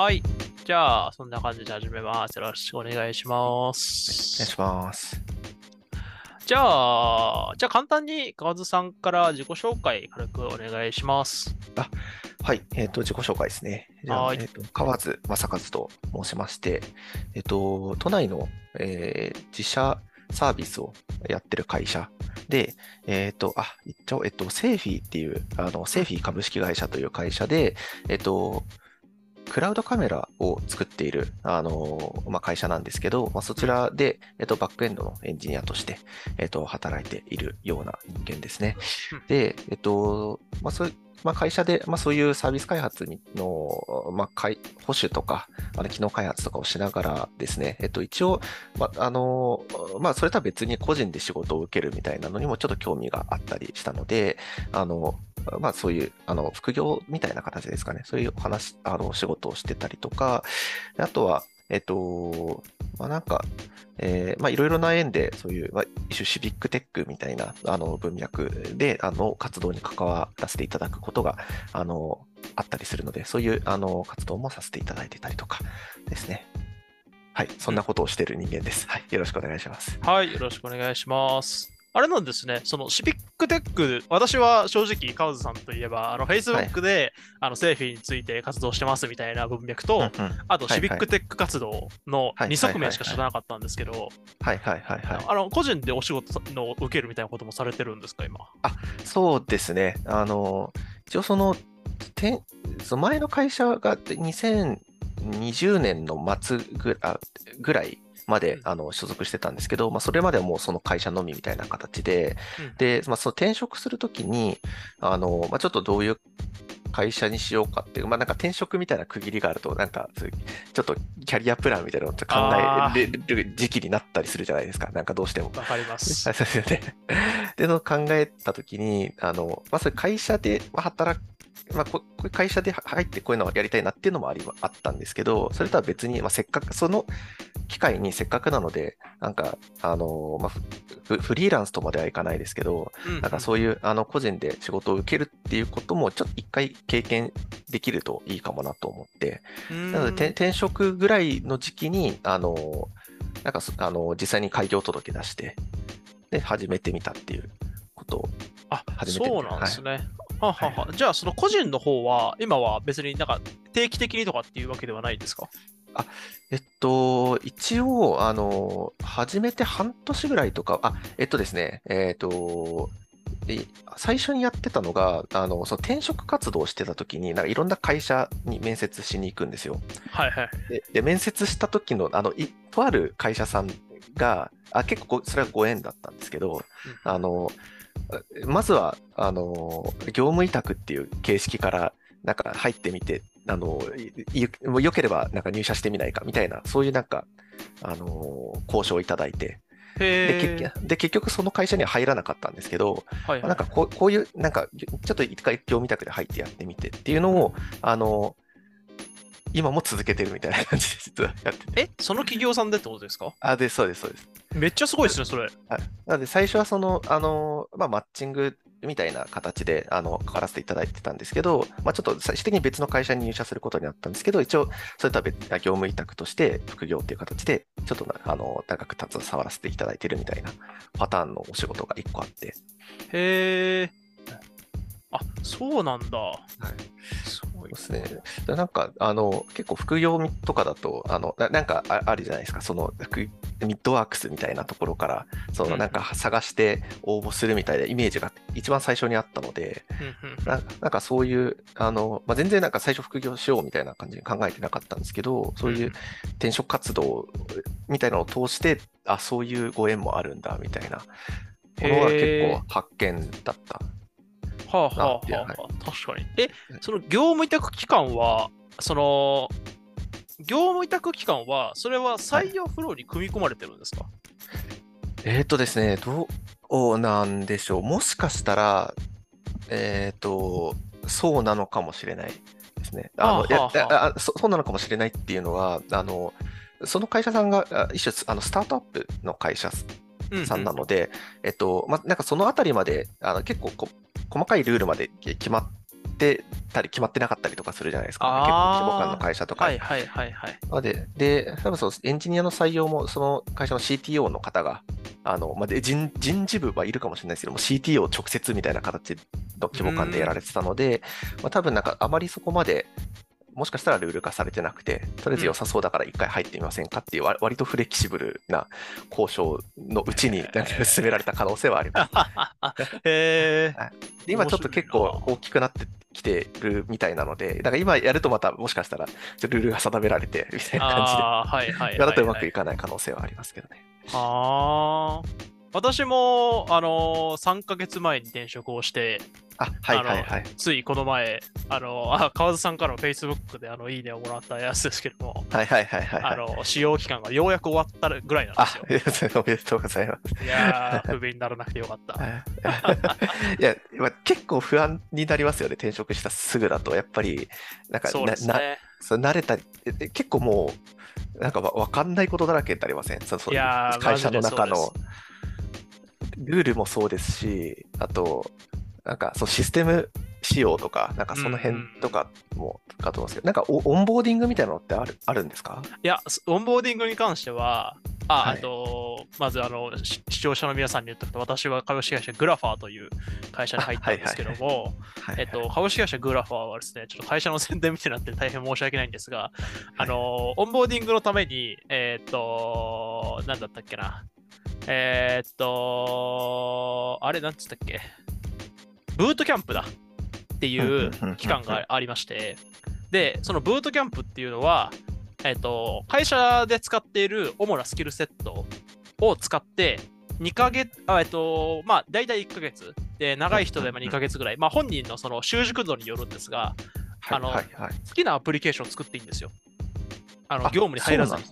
はい。じゃあ、そんな感じで始めます。よろしくお願いしまおす。願いします。じゃあ、じゃあ簡単に河津さんから自己紹介軽くお願いします。はい、えっ、と、自己紹介ですね。じゃあ、はいえっ、と、河津正和と申しまして、えっ、と、都内の、えー自社サービスをやってる会社で、えっ、と、あ、言っちゃおう、えっ、と、セーフィーっていう、あの、セーフィー株式会社という会社で、えっ、と、クラウドカメラを作っている、あのまあ、会社なんですけど、まあ、そちらで、えっと、バックエンドのエンジニアとして、えっと、働いているような人間ですねうん。で、えっと、まあ、そまあ、会社で、まあ、そういうサービス開発の、まあ、保守とか、あの機能開発とかをしながらですね、えっと、一応、まあ、あの、まあ、それとは別に個人で仕事を受けるみたいなのにもちょっと興味があったりしたので、あの、まあ、そういう、あの、副業みたいな形ですかね。そういう話、あの、仕事をしてたりとか、あとは、えっと、まあ、なんか、えーまあ、いろいろな縁で、そういう、まあ、一種シビックテックみたいな、あの、文脈で、あの、活動に関わらせていただくことが、あの、あったりするので、そういう、あの、活動もさせていただいてたりとかですね。はい、そんなことをしている人間です。はい、よろしくお願いします。はい、よろしくお願いします。あれなんですね、そのシビックテック、私は正直、カウズさんといえば、あの Facebook で、あのセーフィーについて活動してますみたいな文脈と、うんうんあとはいシビックテック活動のはい2側面しか知らなかったんですけど、はいはいはいはい。あの個人でお仕事の受けるみたいなこともされてるんですか、今？そうですね。あの、一応その、てんその前の会社が2020年の末ぐらいまでうんあの所属してたんですけど、まあ、それまではもうその会社のみみたいな形で、うんで、まあ、その転職するときに、あの、まあ、ちょっとどういう会社にしようかっていう、まあ、なんか転職みたいな区切りがあると、なんかちょっとキャリアプランみたいなのを考あえる時期になったりするじゃないですか、なんかどうしても。わかります。は いそうですよね。で、の考えたときに、あの、まあ、それ会社でまあ働く、まあ、ここういう会社で入ってこういうのをやりたいなっていうのもありあったんですけど、それとは別に、まあ、せっかく、その機会にせっかくなので、なんか、あの、まあ、フフリーランスとまではいかないですけど、うん。なんかそういう、あの、個人で仕事を受けるっていうことも、ちょっと一回経験できるといいかもなと思って、うん。なので、て転職ぐらいの時期に、あの、なんかそ、あの、実際に開業届出して、で、始めてみたっていうことを、あ、初めてそうなんですね。はははじゃあ、その個人の方は、今は別になんか定期的にとかっていうわけではないですか？えっと、一応、あの、始めて半年ぐらいとか、あ、えっとですね、えっと、え最初にやってたのが、あの、その転職活動をしてた時に、なんかいろんな会社に面接しに行くんですよ。はいはい。で、で面接した時の、あの、いとある会社さんが、あ、結構ごそれはご縁だったんですけど、あの、まずは、あの、業務委託っていう形式から、なんか入ってみて、あの、よければなんか入社してみないかみたいな、そういうなんか、あの、交渉をいただいて、でへ結局その会社には入らなかったんですけど、はいはいなんかこうこういう、なんか、ちょっと一回業務委託で入ってやってみてっていうのを、あの、今も続けてるみたいな感じで実はやってて。え、その企業さんでってことですか？あ、で、そうです、そうです。めっちゃすごいですね、それ。はい。なので、最初はその、あの、まあ、マッチングみたいな形で、あの、関わらせていただいてたんですけど、まあ、ちょっと最終的に別の会社に入社することになったんですけど、一応、それとは別、業務委託として、副業っていう形で、ちょっとな、あの、長く携わらせていただいてるみたいなパターンのお仕事が一個あって、へえ。あ、そうなんだ。すごい。そうですね。でなんか、あの、結構副業とかだと、あの、ななんかああるじゃないですか、その、副ミッドワークスみたいなところから、その、うん。なんか探して応募するみたいなイメージが一番最初にあったので、ななんかそういう、あの、まあ、全然なんか最初副業しようみたいな感じに考えてなかったんですけど、そういう転職活動みたいなのを通して、あ、そういうご縁もあるんだ、みたいなものは結構発見だった。はあはあはあ、なはあ、確かに。え、その業務委託期間は、その、業務委託期間は、それは採用フローに組み込まれてるんですか、えーとですね、どうなんでしょう。もしかしたら、えーと、そうなのかもしれないですね。あの、そそうなのかもしれないっていうのは、あの、その会社さんがあ一種あのスタートアップの会社うんうんさんなので、えっと、ま、なんかそのあたりまで、あの結構こ細かいルールまで決まっってたり決まってなかったりとかするじゃないですか、ね、結構規模感の会社とか。はいはいはいはい。なので、で、多分そのエンジニアの採用も、その会社の CTO の方が、あの、まあ、で人人事部はいるかもしれないですけども、CTO 直接みたいな形の規模感でやられてたので、まあ、多分なんかあまりそこまで、もしかしたらルール化されてなくて、とりあえず良さそうだから一回入ってみませんかっていう、わ割とフレキシブルな交渉のうちに進められた可能性はあります。へえ。で今ちょっと結構大きくなってきてるみたいなので、だから今やるとまたもしかしたらルールが定められてみたいな感じで、はいはいはい、今だとうまくはいいかない可能性はありますけどね。ああ。私も、あのー、3ヶ月前に転職をして、あ、はいはいはい。ついこの前、あのー、あ川津さんからの Facebook であのいいねをもらったやつですけども、はいはいはいはいはい。あの、使用期間がようやく終わったぐらいなんであすよ。、おめでとうございます。いやー、不憫にならなくてよかった。いや、まあ結構不安になりますよね、転職したすぐだと。やっぱり、なんかそうですななね。そう慣れた結構もう、なんかわわかんないことだらけになりません？そそういやー会社の中のルールもそうですし、あと、なんかそうシステム仕様とか、なんかその辺とかもかと思うんですけど、なんかおオンボーディングみたいなのってあるあるんですか？いや、すオンボーディングに関しては、あ、はい。あと、まずあの、し視聴者の皆さんに言っておくと、私は株式会社グラファーという会社に入ったんですけども、はいえっと、株式会社グラファーはですね、ちょっと会社の宣伝みたいになって大変申し訳ないんですが、あの、オンボーディングのために、えっと、なんだったっけな。えっと、あれ、なんつったっけ？ブートキャンプだっていう期間がありまして、で、そのブートキャンプっていうのは、えっと、会社で使っている主なスキルセットを使って、2ヶ月、あえっと、まあ、大体1ヶ月。で、長い人でも2ヶ月ぐらい。まあ、本人のその習熟度によるんですが、あのはいはい好きなアプリケーションを作っていいんですよ。あの、あ業務に入らずに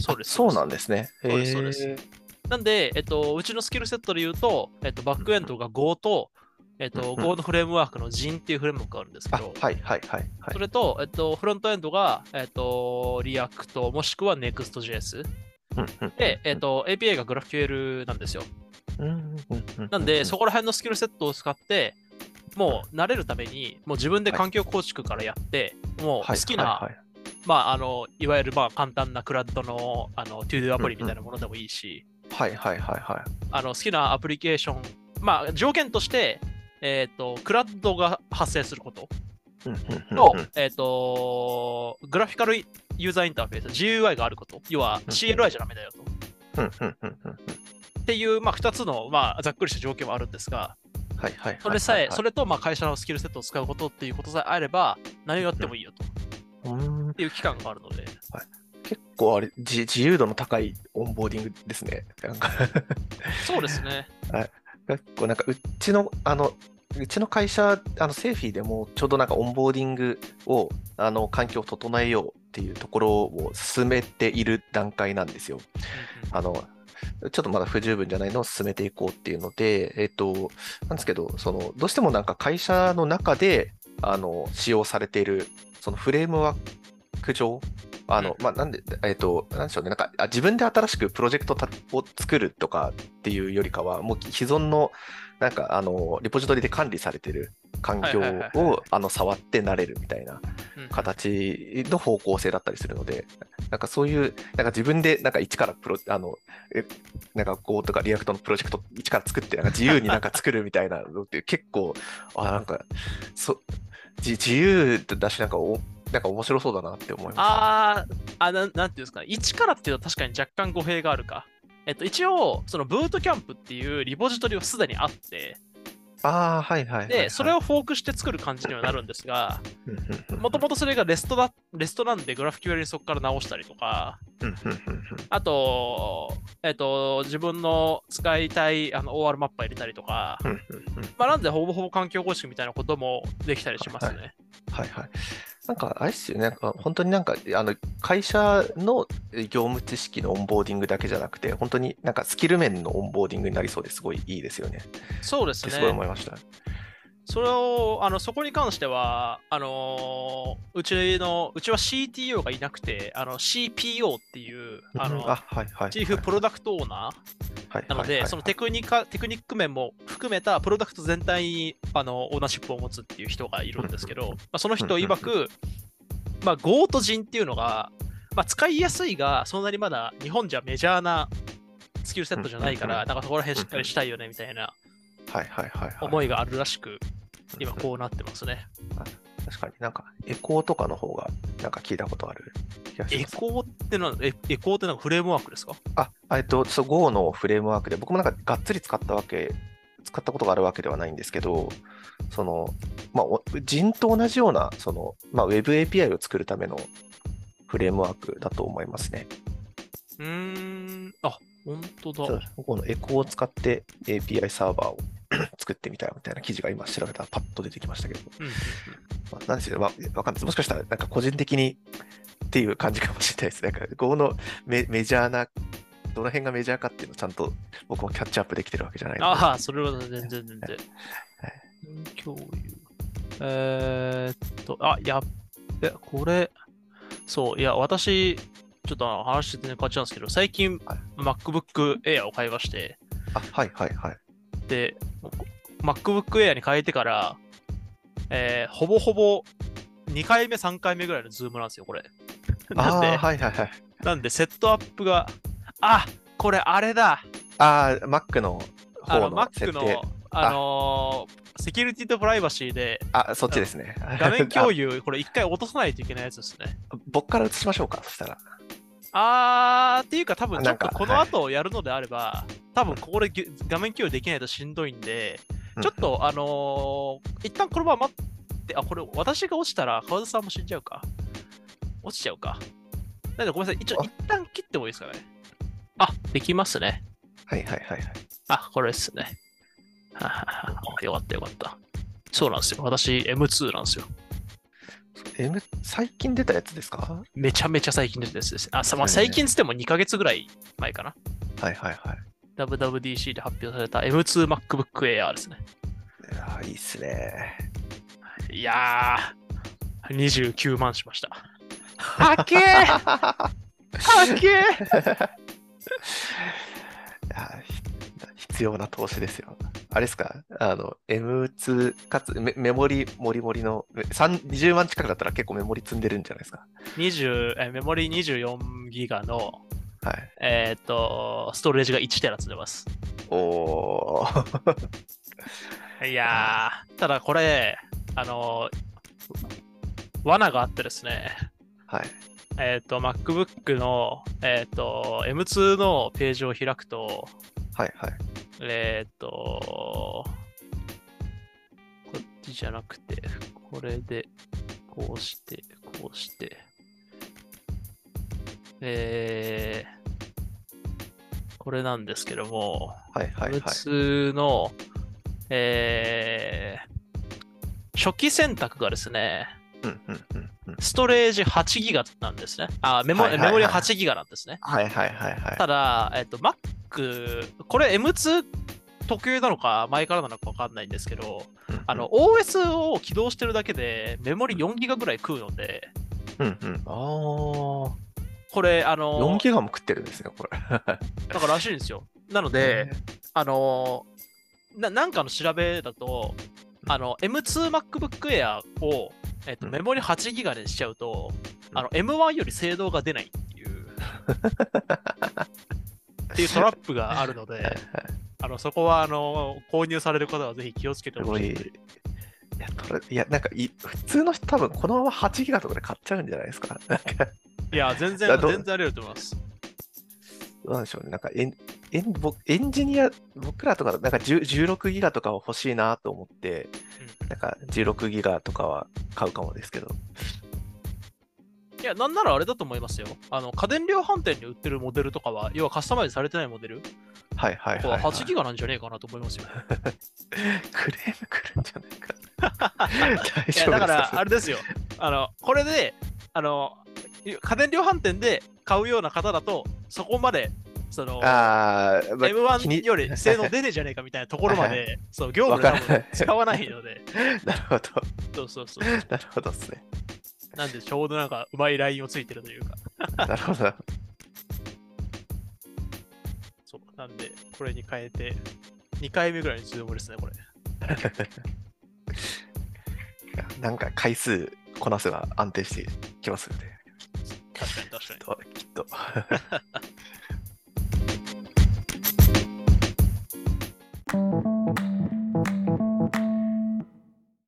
そうです。そうなんですね。そうですそうですなんで、えっと、うちのスキルセットで言うと、えっと、バックエンドが Go と、えっと、うん Go のフレームワークの Gin っていうフレームワークがあるんですけあ、ど、はいはいはいはいそ。れと、えっと、フロントエンドが、えっと、React もしくは Next.js。で、えっと、API が GraphQL なんですよ。なんで、そこら辺のスキルセットを使って、もう慣れるために、もう自分で環境構築からやって、もう好はいきな、はいはいまあ、あの、いわゆるまあ簡単なクラッドのあの ToDo アプリみたいなものでもいいし、はいはいはいはい。あの好きなアプリケーション、まあ、条件として、えっ、と、クラッドが発生すること。と、うんえっ、と、グラフィカルユーザーインターフェース、GUI があること、要は CLI じゃダメだよと。っていう、まあ、2つの、まあ、ざっくりした条件はあるんですが、はいはいはい。それさえ、それ、れと、まあ、会社のスキルセットを使うことっていうことさえあれば、何をやってもいいよと。うん。っていう期間があるので、結構あれ自、自由度の高いオンボーディングですね。なんかそうですね。結構なんかうちの、あの、うちの会社、あのセーフィーでもちょうどなんかオンボーディングを、あの、環境を整えようっていうところを進めている段階なんですよ。あの、ちょっとまだ不十分じゃないのを進めていこうっていうので、えっと、なんですけど、その、どうしてもなんか会社の中で、あの、使用されている、そのフレームワーク上、あの、うん。まあ、なんで、えっと、なんでしょうね、なんか、あ自分で新しくプロジェクトたを作るとかっていうよりかは、もう既存の、なんか、あの、リポジトリで管理されてる環境を、あの、触って慣れるみたいな形の方向性だったりするので、なんかそういう、なんか自分でなんか一からプロ、あの、えなんか Go とか React のプロジェクト一から作って、なんか自由になんか作るみたいなのって結構、あ、なんか、そ自自由だし、なんかお、なんか面白そうだなって思いまあーあなん、なんていうんですか、一からっていうと確かに若干語弊があるか。えっと、一応、そのブートキャンプっていうリポジトリはすでにあって。ああ、はいはいはいはい。で、それをフォークして作る感じにはなるんですが、もともとそれがレストだ、レストなんでグラフ QL にそこから直したりとか、あと、えっと、自分の使いたいあの OR マッパー入れたりとか、まあ、なんでほぼほぼ環境構築みたいなこともできたりしますね。はいはい。なんか、あれですよね、なんか本当になんか、あの、会社の業務知識のオンボーディングだけじゃなくて、本当になんかスキル面のオンボーディングになりそうですごいいいですよね。そうですってすごいね。思いました。それを、あの、そこに関しては、あのーうちの、うちは CTO がいなくて、あの、CPO っていう、あの、あ、はいはい。チーフプロダクトオーナーはいなので、そのテクニカテクニック面も含めたプロダクト全体にあのオーナーシップを持つっていう人がいるんですけど、まあ、その人曰く、まあ、ゴート人っていうのが、まあ、使いやすいが、そんなにまだ日本じゃメジャーなスキルセットじゃないから、うん。なんかそこら辺しっかりしたいよねみたいなはいはいはいはい。思いがあるらしく、今うんこうなってますね。確かになんかエコーとかの方がなんか聞いたことある気がします。エコーってのは、エエコーってなんかフレームワークですか？あ、えっと、そう、Go のフレームワークで、僕もなんかがっつり使ったわけ、使ったことがあるわけではないんですけど、その、まあ、お人と同じような、その、まあ、Web API を作るためのフレームワークだと思いますね。うーん、あ、本当だ。このエコーを使って API サーバーを 作ってみたいみたいな記事が今調べたらパッと出てきましたけど、うんうんまあ、なんですよ、まあ、わかんないです。もしかしたら、なんか個人的にっていう感じかもしれないです。なんか、Go のメメジャーな、どの辺がメジャーかっていうのをちゃんと僕もキャッチアップできてるわけじゃないので。ああ、それは全然全然。はい共有。えーっと、あ、やっべ、これ、そう、いや、私、ちょっと話して全然変わっちゃうんですけど、最近、はい MacBook Air を買いまして、あ、はいはいはい。で、MacBook Air に変えてから、えーほぼほぼ2回目、3回目ぐらいの Zoom なんですよ、これ。なんで、はいはいはい。なんで、セットアップが、あこれあれだああ、Mac の方の設 Mac 定。の、あのーセキュリティとプライバシーで、あ、そっちですね。画面共有。有、これ一回落とさないといけないやつですね。僕から映しましょうか、そしたら。あー、っていうか多分ちょっとこの後やるのであれば、多分ここでぎ画面共有できないとしんどいんで、ちょっとあのー一旦このまま待って、あ、これ私が落ちたら川田さんも死んじゃうか。落ちちゃうか。なんでごめんなさい、一応あ一旦切ってもいいですかね。あ、できますね。はいはいはいはい。あ、これですね。はははあよかったよかった。そうなんですよ。私 M2 なんですよ。M、最近出たやつですか？めちゃめちゃ最近のやつです。あ、さまあ、最近つっても2ヶ月ぐらい前かな。はいはいはい。WWDC で発表された M2MacBook Air ですね。いやーいいっすね。いやー、29万しました。はっけーはっけーいやひ必要な投資ですよ。あれですか？あの、M2 かつメメモリもりもりのめ3 20万近くだったら結構メモリ積んでるんじゃないですか？20えメモリ24ギガの、はい。えっ、と、ストレージが1テラ積んでます。おー。いやー、ただこれ、あの、罠があってですね、はい。えっ、と、MacBook の、えっ、と、M2 のページを開くと、はいはい。えっ、と、こっちじゃなくて、これで、こうして、こうして、えー、これなんですけども、はいはいはい。M2 の、えー、初期選択がですね、うんうんうんうん。ストレージ8ギガなんですね。あ、メモ,、はいはいはいメモリは8ギガなんですね。はいはいはいはい。ただ、えっと、Mac、これ M2 特有なのか前からなのかわかんないんですけど、あの、、OS を起動してるだけでメモリ4ギガぐらい食うので、うんうん。あー。これ、あの、4ギガも食ってるんですね、これ。だかららしいんですよ。なので、あの、ななんかの調べだと、あの、M2MacBook Air を、えっと、うんメモリ8ギガにしちゃうと、うんあの、M1 より精度が出ないっていう、っていうトラップがあるのはいで、あの、そこは、あの、購入される方はぜひ気をつけて。ほしい。いや、これ、いや、なんかい、普通の人多分このまま8ギガとかで買っちゃうんじゃないですか？いや、全然、全然あり得ると思います。どうなんでしょうね。なんかエン、エン僕エンジニア、僕らとか、なんか10 16ギガとかは欲しいなと思って、なんか16ギガとかは買うかもですけど。いや、なんならあれだと思いますよ。あの、家電量販店に売ってるモデルとかは、要はカスタマイズされてないモデルはいはいはい、ははい。8ギガなんじゃねえかなと思いますよ。クレーム来るんじゃないか。大丈夫いですや、だから、そあれですよ。あの、これで、あの、家電量販店で買うような方だと、そこまでその、まあ気に M1 より性能出ねえじゃねえかみたいなところまはいで、そう、業務で使わないので、なるほど。そうそうそう。なるほどですね。なんでちょうどなんかうまいラインをついてるというか、なるほど。そう、なんでこれに変えて、2回目ぐらいにズームですね、これ。なんか回数こなせば安定してきますよね。確かに確かに。ときっと。